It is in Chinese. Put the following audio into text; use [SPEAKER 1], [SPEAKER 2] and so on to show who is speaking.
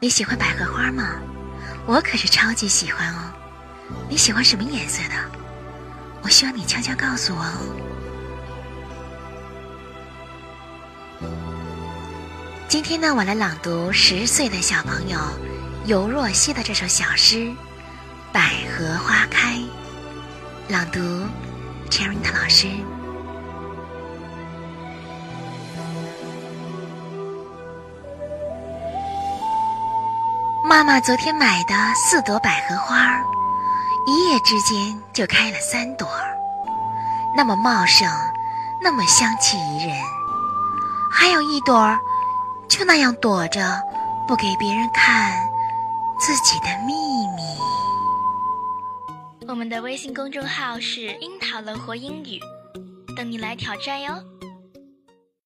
[SPEAKER 1] 你喜欢百合花吗？我可是超级喜欢哦。你喜欢什么颜色的？我希望你悄悄告诉我哦。今天呢，我来朗读十岁的小朋友尤若曦的这首小诗《百合花开》。朗读妈妈昨天买的四朵百合花，一夜之间就开了三朵，那么茂盛，那么香气宜人。还有一朵，就那样躲着，不给别人看自己的秘密。
[SPEAKER 2] 我们的微信公众号是“樱桃乐活英语”，等你来挑战哟。